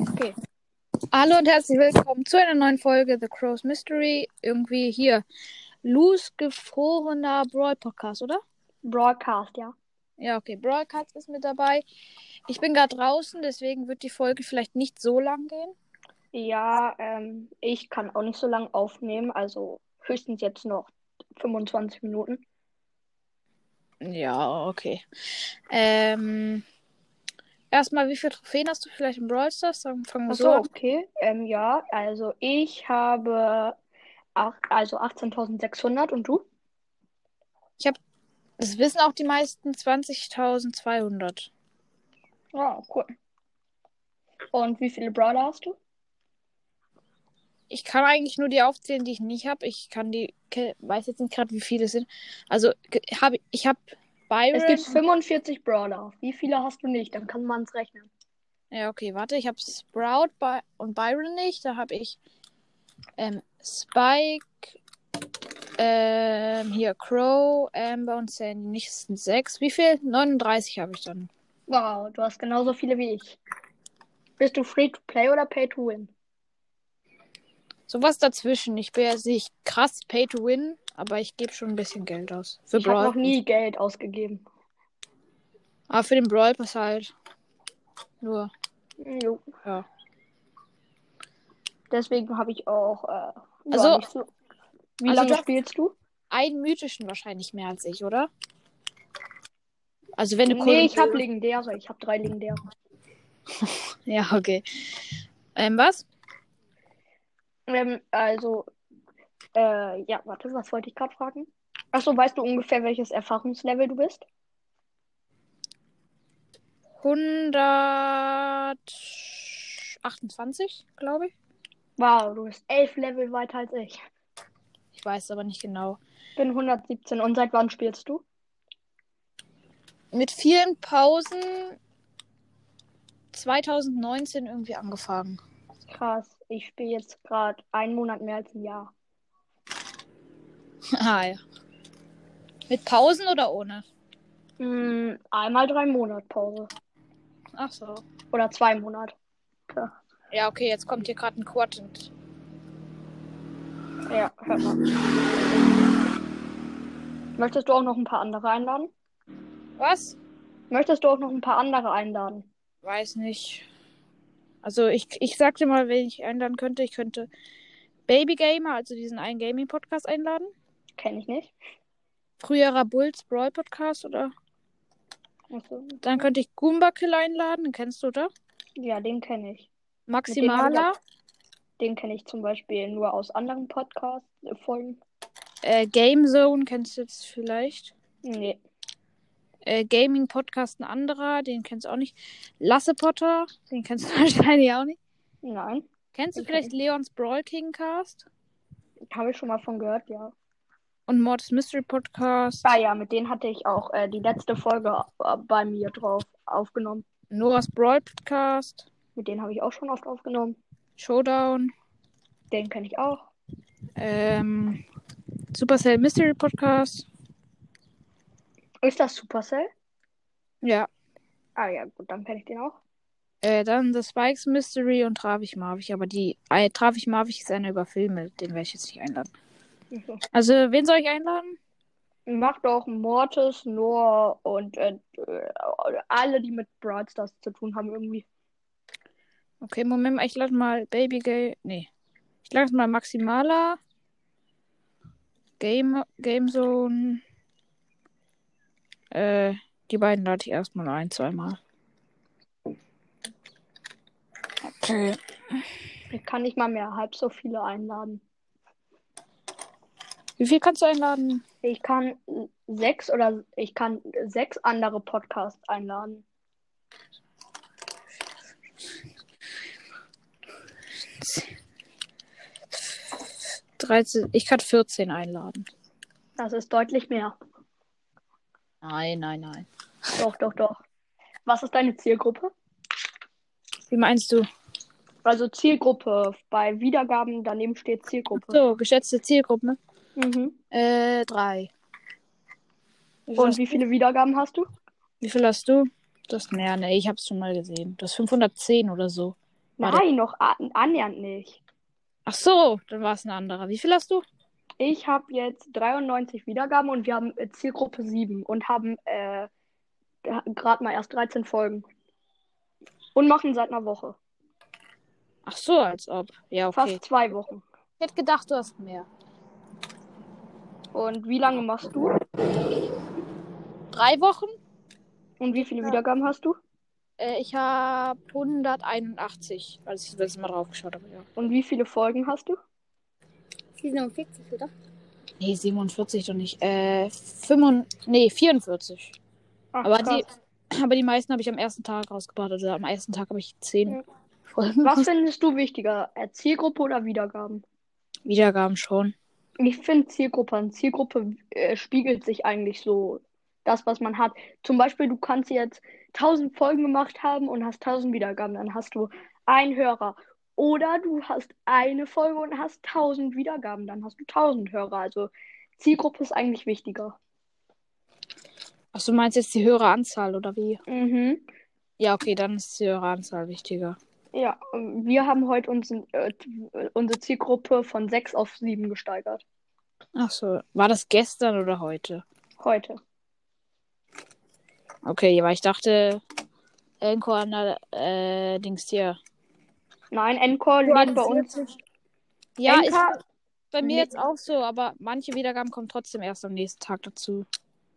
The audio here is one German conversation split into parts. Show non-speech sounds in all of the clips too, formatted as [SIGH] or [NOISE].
Okay. Hallo und herzlich willkommen zu einer neuen Folge The Crow's Mystery. Irgendwie hier. Luz gefrorener Brawl Podcast, oder? Broadcast, ja. Ja, okay. Broadcast ist mit dabei. Ich bin gerade draußen, deswegen wird die Folge vielleicht nicht so lang gehen. Ja, ähm, ich kann auch nicht so lange aufnehmen, also höchstens jetzt noch 25 Minuten. Ja, okay. Ähm, erstmal, wie viele Trophäen hast du vielleicht im Brawl Stars? Dann fangen wir Ach so an. okay. Ähm, ja, also ich habe ach, also 18.600 und du? Das wissen auch die meisten 20.200. Ja, cool. Und wie viele Brawler hast du? Ich kann eigentlich nur die aufzählen, die ich nicht habe. Ich kann die, weiß jetzt nicht gerade, wie viele es sind. Also, hab, ich habe Byron. Es gibt 45 Brawler. Wie viele hast du nicht? Dann kann man es rechnen. Ja, okay, warte. Ich habe Sprout By und Byron nicht. Da habe ich ähm, Spike, ähm, hier Crow, Amber und Sandy. Nicht sechs. Wie viel? 39 habe ich dann. Wow, du hast genauso viele wie ich. Bist du free to play oder pay to win? Sowas dazwischen. Ich bin jetzt nicht krass Pay to Win, aber ich gebe schon ein bisschen Geld aus. Für Ich habe noch nie Geld ausgegeben. Aber für den Brawl Pass halt. Nur, Jo. ja. Deswegen habe ich auch. Äh, Also- so. Wie also lange du- spielst du? Einen mythischen wahrscheinlich mehr als ich, oder? Also wenn du Nee, ich Kolon- habe legendäre. Ich habe drei legendäre. [LAUGHS] Ja, okay. Ähm, was? Ähm, also, äh, ja, warte, was wollte ich gerade fragen? Achso, weißt du ungefähr, welches Erfahrungslevel du bist? 128, glaube ich. Wow, du bist elf Level weiter als ich. Ich weiß aber nicht genau. Bin 117. Und seit wann spielst du? Mit vielen Pausen 2019 irgendwie angefangen. Krass. Ich spiele jetzt gerade einen Monat mehr als ein Jahr. [LAUGHS] ah, ja. Mit Pausen oder ohne? Hm, einmal drei Monate Pause. Ach so. Oder zwei Monate. Ja, Ja, okay, jetzt kommt hier gerade ein Quad. Und... ja hört mal. Möchtest du auch noch ein paar andere einladen? Was? Möchtest du auch noch ein paar andere einladen? Weiß nicht. Also ich, ich sagte mal, wenn ich einladen könnte, ich könnte Baby Gamer, also diesen einen Gaming-Podcast einladen. Kenne ich nicht. Früherer Bulls Brawl Podcast oder Achso. dann könnte ich Goomba Kill einladen, den kennst du, oder? Ja, den kenne ich. Maximala, Den kenne ich zum Beispiel nur aus anderen Podcast-Folgen. äh, Game Zone kennst du jetzt vielleicht. Nee. Äh, Gaming Podcast ein anderer, den kennst du auch nicht. Lasse Potter, den kennst du [LAUGHS] wahrscheinlich auch nicht. Nein. Kennst du Okay. vielleicht Leons Brawl King Cast? Habe ich schon mal von gehört, ja. Und Mords Mystery Podcast, Ah ja, mit denen hatte ich auch äh, die letzte Folge äh, bei mir drauf aufgenommen. Noahs Brawl Podcast, Mit denen habe ich auch schon oft aufgenommen. Showdown, Den kenne ich auch. ähm, Supercell Mystery Podcast. Ist das Supercell? Ja. Ah ja, gut, dann kenne ich den auch. Äh, dann The Spikes Mystery und Travich Marvich. Aber die äh, Travich Marvich ist einer über Filme. Den werde ich jetzt nicht einladen. Mhm. [LAUGHS] Also, wen soll ich einladen? Macht auch Mortis, Noah und äh, alle, die mit Brawl Stars zu tun haben, irgendwie. Okay, Moment, ich lade mal Baby Gay. Nee. Ich lade mal Maximala. Game, Game Zone. Äh, die beiden lade ich erstmal ein, zweimal. Okay. Ich kann nicht mal mehr halb so viele einladen. Wie viel kannst du einladen? Ich kann sechs oder ich kann sechs andere Podcasts einladen. 13. Ich kann 14 einladen. Das ist deutlich mehr. Nein, nein, nein. Doch, doch, doch. Was ist deine Zielgruppe? Wie meinst du? Also Zielgruppe. Bei Wiedergaben daneben steht Zielgruppe. So, geschätzte Zielgruppe. Mhm. Äh, drei. Wie Und hast, wie viele Wiedergaben hast du? wie viel hast du? Das, naja, nee, ich hab's schon mal gesehen. Das 510 oder so. Nein, noch an annähernd nicht. Ach so, dann war es ein anderer. Wie viel hast du? Ich habe jetzt 93 Wiedergaben und wir haben äh, Zielgruppe 7 und haben äh, gerade mal erst 13 Folgen. Und machen seit einer Woche. Ach so, als ob. Ja, okay. Fast zwei Wochen. Ich hätte gedacht, du hast mehr. Und wie lange machst du? Drei Wochen? Und wie viele Wiedergaben hast du? Äh, ich habe 181, als ich das letzte Mal drauf geschaut habe. Ja. Und wie viele Folgen hast du? 47, oder? Nee, 47 doch nicht. Äh, 45, nee, 44. Ach, Aber krass. die, [CLEARS THROAT] aber die meisten habe ich am ersten Tag rausgebracht. Also am ersten Tag habe ich 10 Ja. Folgen. Was [LAUGHS] findest du wichtiger? äh, Zielgruppe oder Wiedergaben? Wiedergaben schon. Ich finde Zielgruppe an Zielgruppe äh, spiegelt sich eigentlich so das, was man hat. Zum Beispiel, du kannst jetzt 1000 Folgen gemacht haben und hast 1000 Wiedergaben, dann hast du einen Hörer. Oder du hast eine Folge und hast 1000 Wiedergaben, dann hast du 1000 Hörer. Also Zielgruppe ist eigentlich wichtiger. Ach, du meinst jetzt die höhere Anzahl oder wie? Mhm. Ja, okay, dann ist die höhere Anzahl wichtiger. Ja, wir haben heute unsere, äh, unsere Zielgruppe von 6 auf 7 gesteigert. Ach so, war das gestern oder heute? Heute. Okay, weil ich dachte, Encore an der, äh, Dings hier. Nein, Encore liegt bei uns. Ja, ist Anchor- bei mir jetzt auch so, aber manche Wiedergaben kommen trotzdem erst am nächsten Tag dazu.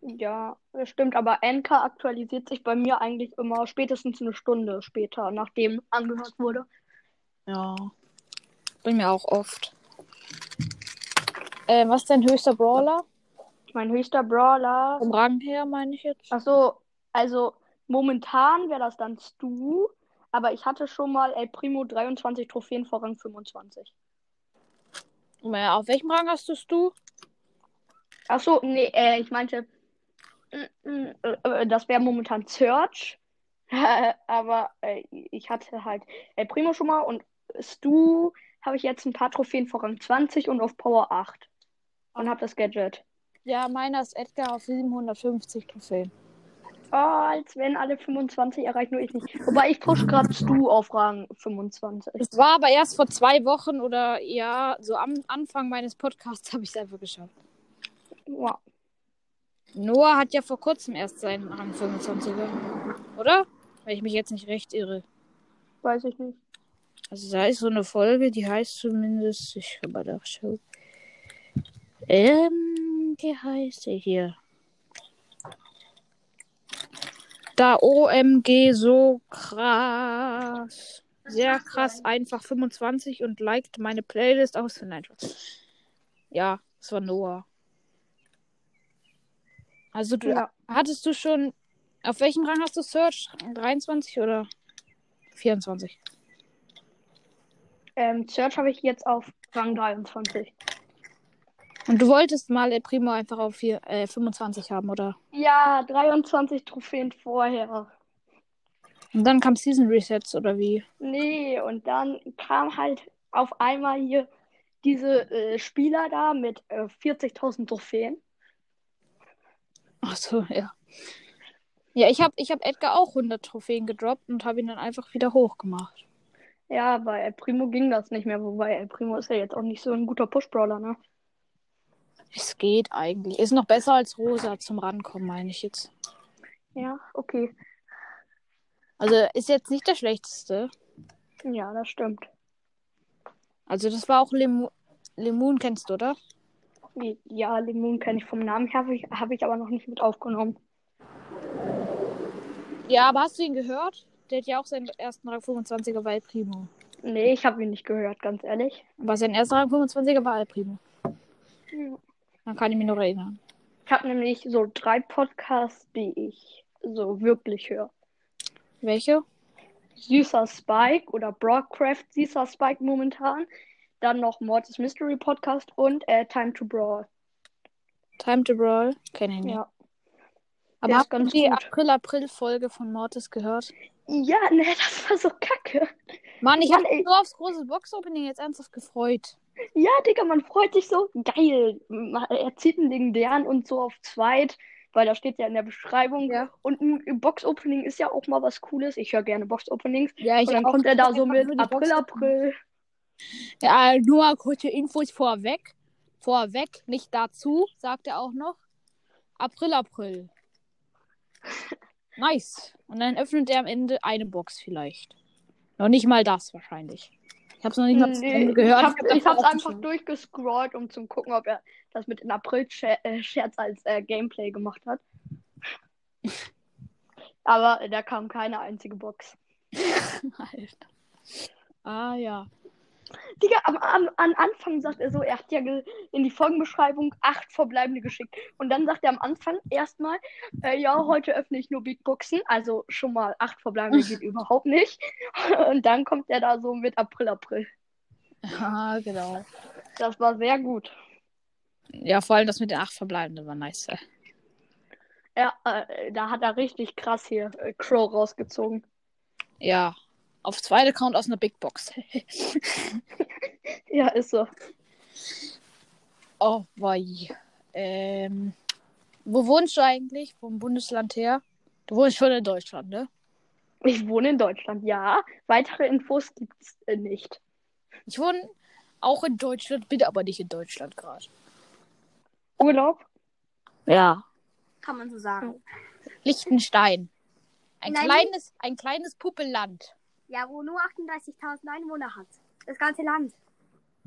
Ja, das stimmt, aber Anchor aktualisiert sich bei mir eigentlich immer spätestens eine Stunde später, nachdem angehört wurde. Ja. Bei mir auch oft. Äh, was ist dein höchster Brawler? Mein höchster Brawler. Vom Rang her, meine ich jetzt. Ach so, also momentan wäre das dann Stu, aber ich hatte schon mal El Primo 23 Trophäen vor Rang 25. Äh, Auf welchem Rang hast du du? Ach so, nee, äh, ich meinte, mm, äh, das wäre momentan Search, [LAUGHS] aber äh, ich hatte halt El Primo schon mal und Stu habe ich jetzt ein paar Trophäen vor Rang 20 und auf Power 8 und habe das Gadget. Ja, meiner ist Edgar auf 750 Trophäen. Oh, als wenn alle 25 erreichen, nur ich nicht. Wobei ich push gerade Stu auf Rang 25. Es war aber erst vor zwei Wochen oder ja, so am Anfang meines Podcasts [LAUGHS] habe ich es einfach geschafft. Ja. Noah hat ja vor kurzem erst seinen Rang 25er. Oder? Wenn ich mich jetzt nicht recht irre. Weiß ich nicht. Also da ist so eine Folge, die heißt zumindest, ich habe der Show. Ähm, wie heißt sie hier? Da OMG so krass. Sehr krass, einfach 25 und liked meine Playlist aus. Nein. Ja, es war Noah. Also du Ja. hattest du schon. Auf welchem Rang hast du Search? 23 oder 24? Ähm, Search habe ich jetzt auf Rang 23. Und du wolltest mal El Primo einfach auf vier, äh, 25 haben, oder? Ja, 23 Trophäen vorher. Und dann kam Season Resets, oder wie? Nee, und dann kam halt auf einmal hier diese äh, Spieler da mit äh, 40.000 Trophäen. Ach so, ja. Ja, ich habe ich hab Edgar auch 100 Trophäen gedroppt und habe ihn dann einfach wieder hochgemacht. Ja, bei El Primo ging das nicht mehr, wobei El Primo ist ja jetzt auch nicht so ein guter Push-Brawler, ne? Es geht eigentlich. Ist noch besser als Rosa zum Rankommen, meine ich jetzt. Ja, okay. Also ist jetzt nicht der schlechteste. Ja, das stimmt. Also das war auch Lemu Lemon, kennst du, oder? Ja, Lemon kenne ich vom Namen her, habe ich, hab ich aber noch nicht mit aufgenommen. Ja, aber hast du ihn gehört? Der hat ja auch seinen ersten Rang 25er bei El Primo. Nee, ich habe ihn nicht gehört, ganz ehrlich. Aber sein erster Rang 25er war El Primo. Ja. Dann kann ich mich noch erinnern. Ich habe nämlich so drei Podcasts, die ich so wirklich höre. Welche? Süßer Spike oder Broadcraft Süßer Spike momentan. Dann noch Mortis Mystery Podcast und äh, Time to Brawl. Time to Brawl? Kenne ich nicht. Ja. Aber hast du die. April-April-Folge von Mortis gehört? Ja, ne, [LAUGHS] das war so kacke. Mann, ich habe mich so aufs große Box-Opening jetzt ernsthaft gefreut. Ja, Digga, man freut sich so. Geil. Ma- Er zieht einen legendären und so auf zweit. weil da steht ja in der Beschreibung. Ja. Und ein Box-Opening ist ja auch mal was Cooles. Ich höre gerne Box-Openings. Ja, Und dann kommt er da so mit April, April. Ja, nur mal kurze Infos vorweg. Vorweg, nicht dazu, sagt er auch noch. April, April. [LAUGHS] Nice. Und dann öffnet er am Ende eine Box vielleicht. Noch nicht mal das wahrscheinlich. Ich hab's noch nicht mal Nee, Ende gehört. Ich, hab, ich hab's davor einfach durchgescrollt, um zu gucken, ob er das mit dem April-Scherz als äh, Gameplay gemacht hat. Aber äh, da kam keine einzige Box. [LAUGHS] Alter. Ah ja. Digga, am, am, am Anfang sagt er so, er hat ja in die Folgenbeschreibung acht verbleibende geschickt. Und dann sagt er am Anfang erstmal, äh, ja, heute öffne ich nur Big Boxen. Also schon mal acht verbleibende geht [LAUGHS] überhaupt nicht. Und dann kommt er da so mit April, April. Ah, genau. Das war sehr gut. Ja, vor allem das mit den acht Verbleibenden war nice. Ja, äh, da hat er richtig krass hier äh, Crow rausgezogen. Ja. Auf zweiten Account aus einer Big Box. [LAUGHS] Ja, ist so. oh, wei. Ähm. Wo wohnst du eigentlich? Vom Bundesland her? Du wohnst schon in Deutschland, ne? Ich wohne in Deutschland, ja. Weitere Infos gibt's äh, nicht. Ich wohne auch in Deutschland, bin aber nicht in Deutschland gerade. Urlaub? Ja. Kann man so sagen. Liechtenstein. Ein Nein. kleines, ein kleines Puppelland. Ja, wo nur 38.000 Einwohner hat. Das ganze Land.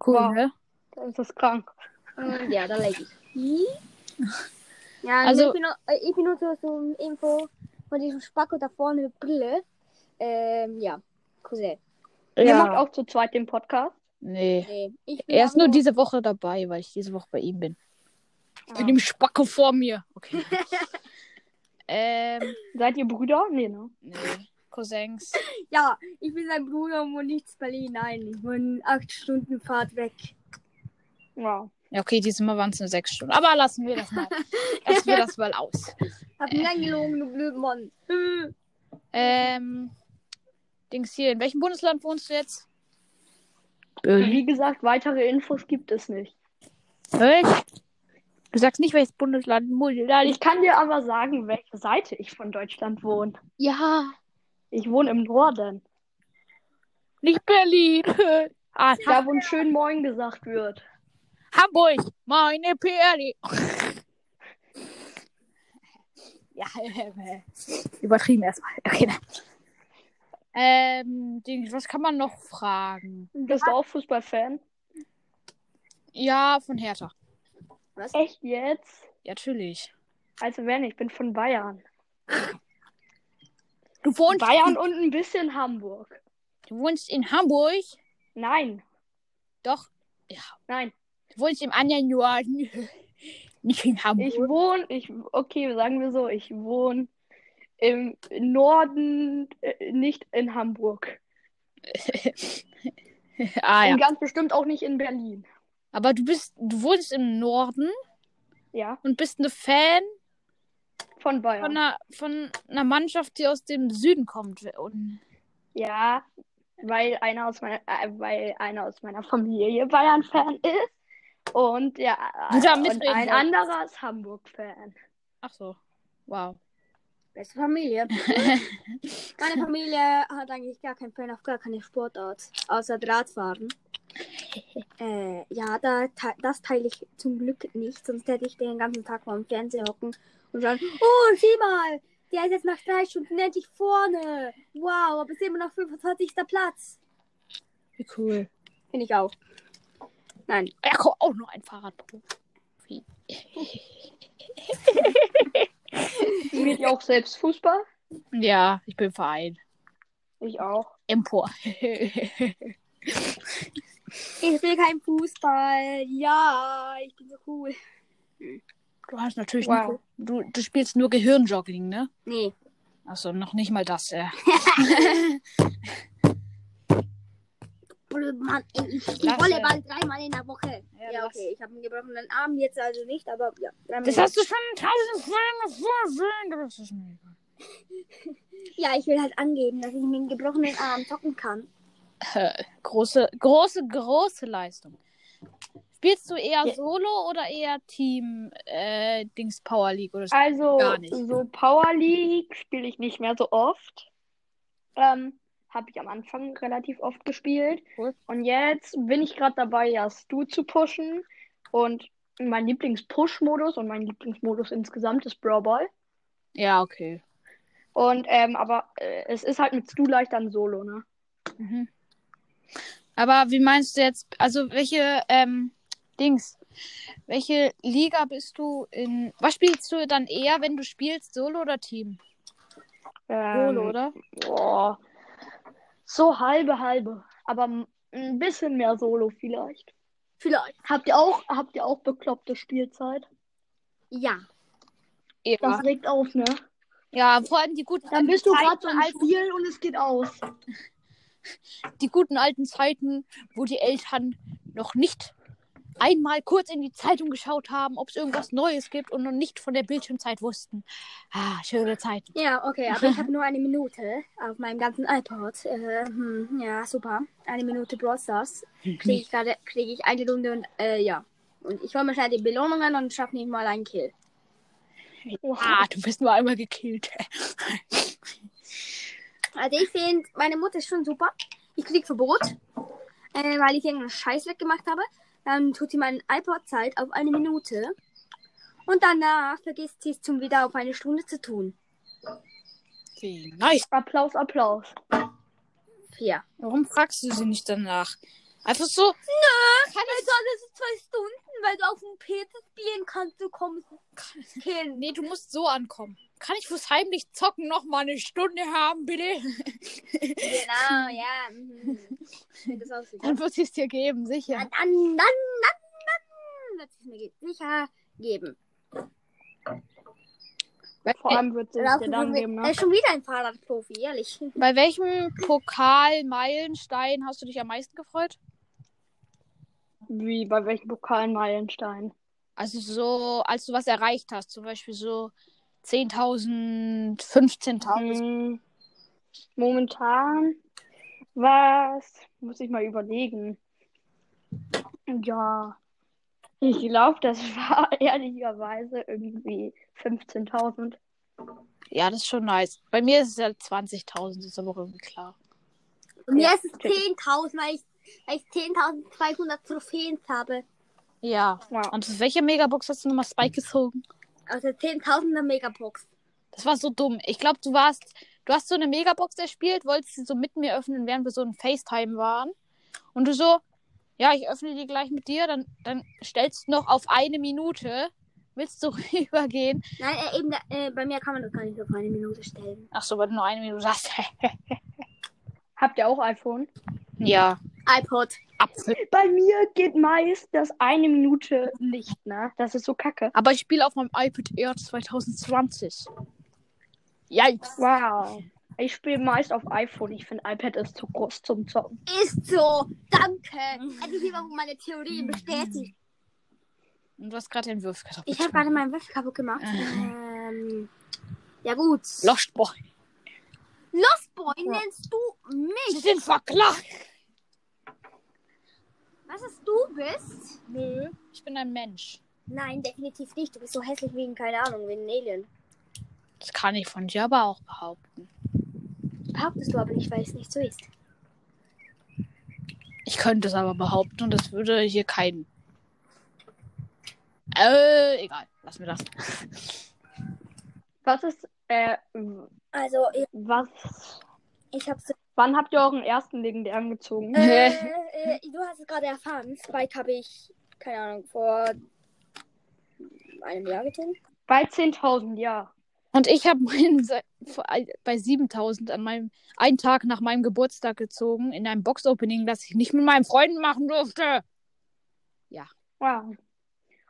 Cool, Wow. ne? Das ist krank. Und ja, da lege ich. Ja, Also- ich, bin nur, äh, ich nur so, Info von diesem Spacko da vorne mit Brille. Ähm, ja, Cousin. Ihr macht auch zu zweit den Podcast. Nee. Nee, ich bin Er ist nur diese Woche dabei, weil ich diese Woche bei ihm bin. Ah. Mit dem Spacko vor mir. Okay. [LAUGHS] ähm, Seid ihr Brüder? Nee, ne? nee. Cousins. Ja, ich bin sein Bruder und wohne nicht in Berlin. Nein, ich wohne acht Stunden Fahrt weg. Wow. Ja, okay, diesmal waren es nur sechs Stunden. Aber lassen wir das mal. [LAUGHS] lassen wir das mal aus. Hab mir angelogen, du blöden Mann. [LAUGHS] Ähm, Dings hier, in welchem Bundesland wohnst du jetzt? Wie gesagt, weitere Infos gibt es nicht. Echt? Du sagst nicht, welches Bundesland. Bundesland. Ich kann dir aber sagen, welche Seite ich von Deutschland wohne. Ja, Ich wohne im Norden. nicht Berlin. [LAUGHS] ah, Da, wo ein schön Moin gesagt wird. Hamburg, meine Perle. [LAUGHS] ja, äh, übertrieben erstmal. Okay, nein. Ähm, was kann man noch fragen? Bist du auch Fußballfan? Ja, von Hertha. Echt jetzt? Ja, natürlich. Also wenn, ich bin von Bayern. [LAUGHS] Du wohnst, Bayern und ein bisschen Hamburg. du wohnst in Hamburg? Nein, Doch. Ja. nein. Du wohnst im anderen Norden. [LAUGHS] Nicht in Hamburg. Ich wohne, ich, okay, sagen wir so, ich wohne im Norden, äh, nicht in Hamburg. [LAUGHS] ah, ja. Und ganz bestimmt auch nicht in Berlin. Aber du bist, du wohnst im Norden Ja, und bist eine Fan von von Bayern. einer, von einer Mannschaft, die aus dem Süden kommt. Und Ja, weil einer aus meiner, äh, weil einer aus meiner Familie Bayern-Fan ist. Und ja, und ein anderer ist Hamburg-Fan. ach so. Wow. Beste Familie. [LAUGHS] Meine Familie hat eigentlich gar keinen Fan auf gar keine Sportart, außer Drahtfahren. [LAUGHS] Äh, ja, da, das teile ich zum Glück nicht, sonst hätte ich den ganzen Tag vor dem Fernseher hocken und sagen, oh, sieh mal, der ist jetzt nach drei Stunden endlich vorne. Wow, aber es ist immer noch 25. Platz. Wie cool. Finde ich auch. Nein, Ja, komm, auch noch ein Fahrradprofi. [LAUGHS] Spielt ihr auch selbst Fußball? Ja, ich bin Verein. Ich auch. Empor. ich will kein Fußball. Ja, ich bin so cool. du hast natürlich Wow. nur, du, du spielst nur Gehirnjoggling, ne? Nee. Achso, noch nicht mal das, ja. [LAUGHS] Blöd, Mann, ey, ich spiele Volleyball dreimal in der Woche. Ja, Ja, okay, ich habe einen gebrochenen Arm jetzt also nicht, aber ja. Das hast du schon tausend Folgen vorgesehen. aber Das ist mir egal. [LAUGHS] Ja, ich will halt angeben, dass ich mit einem gebrochenen Arm zocken kann. [LAUGHS] Große, große, große Leistung. Spielst du eher Ja. Solo oder eher Team äh, Dings Power League oder so? Also, Gar nicht. so Power League spiele ich nicht mehr so oft. Ähm, habe ich am Anfang relativ oft gespielt. Cool. Und jetzt bin ich gerade dabei, ja, Stu zu pushen. Und mein Lieblings-Push-Modus und mein Lieblingsmodus insgesamt ist Brawl Ball. Ja, okay. Und, ähm, aber äh, es ist halt mit Stu leichter ein Solo, ne? Mhm. Aber wie meinst du jetzt, also welche ähm, Dings, welche Liga bist du in? Was spielst du dann eher, wenn du spielst, Solo oder Team? Ähm, Solo, oder? Boah. So halbe, halbe. Aber ein bisschen mehr Solo vielleicht. Vielleicht. Habt ihr auch, habt ihr auch bekloppte Spielzeit? Ja. Ja. Das regt auf, ne? ja, vor allem die guten Dann bist du alten gerade so im Spiel und es geht aus. [LAUGHS] die guten alten Zeiten, wo die Eltern noch nicht einmal kurz in die Zeitung geschaut haben, ob es irgendwas Neues gibt und noch nicht von der Bildschirmzeit wussten. Ah, schöne Zeiten. Ja, okay, aber ich habe nur eine Minute auf meinem ganzen iPod. Äh, hm, ja, super. Eine Minute Brawl Stars. [LAUGHS] Kriege ich gerade, kriege ich eine Runde und äh, ja. Und ich hole mir schnell die Belohnungen und schaffe nicht mal einen Kill. Ah, du bist nur einmal gekillt. [LAUGHS] Also ich finde, meine Mutter ist schon super. Ich krieg Verbot, äh, weil ich irgendeinen Scheiß weggemacht habe. Dann tut sie meinen iPod-Zeit auf eine Minute. Und danach vergisst sie es zum wieder auf eine Stunde zu tun. Wie nice. Applaus, Applaus. Vier. Warum fragst du sie nicht danach? Einfach so. Kann ich alles zwei Stunden, weil du auf dem PC spielen kannst, du kommst. Killen. Nee, du musst so ankommen. Kann ich fürs heimlich zocken noch mal eine Stunde haben, bitte? Genau, [LAUGHS] ja. mhm. Dann wird es dir geben, Dann, sicher. dann, dann, dann, dann wird es mir sicher geben. Vor allem wird es dir dann geben, Er ne? ist schon wieder ein Fahrradprofi, ehrlich. Bei welchem Pokal-Meilenstein hast du dich am meisten gefreut? Wie bei welchem Pokalmeilenstein? Also so, als du was erreicht hast, zum Beispiel so 10.000, 15.000. Hm, momentan, was? Muss ich mal überlegen. Ja, ich glaube, das [LAUGHS] war ehrlicherweise irgendwie 15.000. Ja, das ist schon nice. Bei mir ist es ja 20.000, ist aber auch irgendwie klar. Und mir Ja, ist es 10.000, weil ich, weil ich 10.200 Trophäen habe. Ja. Wow. Und aus welcher Megabox hast du nochmal Spike gezogen? Aus der 10.000er Megabox. Das war so dumm. Ich glaube, du warst, du hast so eine Megabox erspielt, wolltest sie so mit mir öffnen, während wir so in FaceTime waren. Und du so, ja, ich öffne die gleich mit dir, dann, dann stellst du noch auf eine Minute. Willst du [LAUGHS] rübergehen? Nein, äh, eben, äh, bei mir kann man das gar nicht auf eine Minute stellen. Ach so, weil du nur eine Minute hast. [LAUGHS] Habt ihr auch iPhone? ja. iPod. Apfel. Bei mir geht meist das eine Minute nicht, ne? Das ist so kacke. Aber ich spiele auf meinem iPad Air 2020. Yikes. Wow. Ich spiele meist auf iPhone. Ich finde iPad ist zu groß zum Zocken. Ist so. Danke. Hätte ich lieber meine Theorien bestätigt. Und du hast gerade den Würfel Ich habe gerade meinen Würfel kaputt gemacht. ähm, ja gut. Lost Boy. Lost Boy Ja. nennst du Sie mich. sind verklagt. Was es du bist? Nö. Ich bin ein Mensch. Nein, definitiv nicht. Du bist so hässlich wie, keine Ahnung, wie ein Alien. Das kann ich von dir aber auch behaupten. Behauptest du aber nicht, weil es nicht so ist. Ich könnte es aber behaupten und das würde hier keinen. Äh, egal. Lass mir das. Was ist, äh, Also, was, ich hab's. wann habt ihr euren ersten legendären gezogen? Äh, äh, du hast es gerade erfahren. Spike habe ich, keine Ahnung, vor einem Jahr gezogen. Bei 10.000, ja. Und ich habe meinen bei 7000 an meinem einen Tag nach meinem Geburtstag gezogen in einem Box-Opening, das ich nicht mit meinen Freunden machen durfte. Wow.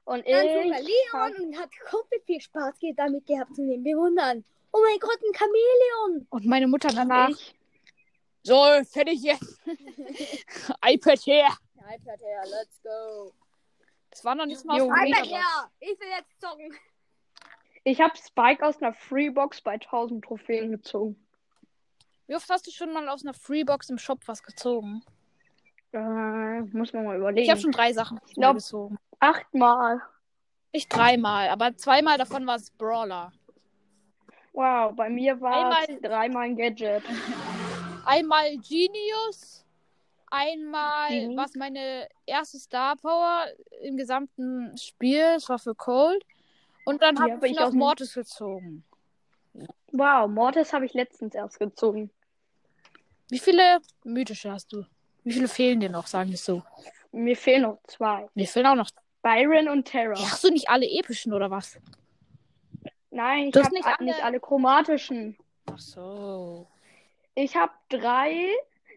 Und Dann ich. Leon und hat komplett viel Spaß damit gehabt zu den Bewundern. Oh mein Gott, ein Chamäleon! Und meine Mutter danach. ich. So, fertig jetzt. [LAUGHS] iPad her. iPad her, let's go. Das war noch nicht mal auf iPad her! Ich will jetzt zocken. Ich habe Spike aus einer Freebox bei 1000 Trophäen gezogen. Wie oft hast du schon mal aus einer Freebox im Shop was gezogen? Äh, muss man mal überlegen. Ich habe schon drei Sachen glaub- gezogen. achtmal. Ich dreimal, aber zweimal davon war es Brawler. Wow, bei mir war es Einmal- dreimal ein Gadget. Einmal Genius, einmal Genie. was meine erste Star Power im gesamten Spiel, das war für Cold. Und dann habe habe ich noch Mortis gezogen. Wow, Mortis habe ich letztens erst gezogen. Wie viele mythische hast du? Wie viele fehlen dir noch, sagen wir es so? Mir fehlen noch zwei. Mir fehlen auch noch. Byron und Terra. Hast du nicht alle epischen oder was? Nein, ich habe nicht nicht, alle- nicht alle chromatischen. Ach so. Ich habe drei.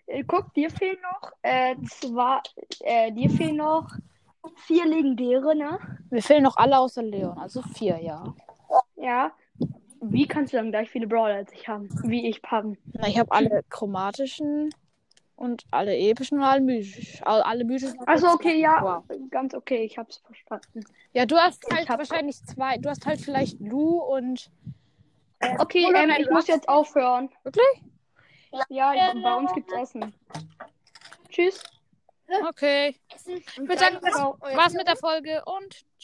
Äh, guck, dir fehlen noch äh, zwei. Äh, dir fehlen noch vier legendäre, ne? Mir fehlen noch alle außer Leon, also vier, ja. Ja. Wie kannst du dann gleich viele Brawler als ich haben? Wie ich haben? Na, ich habe alle chromatischen und alle epischen und alle mythischen. Alle mythischen. Also okay, ja, Wow. ganz okay, ich hab's verstanden. Ja, du hast halt wahrscheinlich zwei. Du hast halt vielleicht Lu und. Okay, Oder ähm, ich muss jetzt aufhören. Wirklich? Ja, bei uns gibt's Essen. Tschüss. Okay. Ich würde sagen, das war's mit der Folge und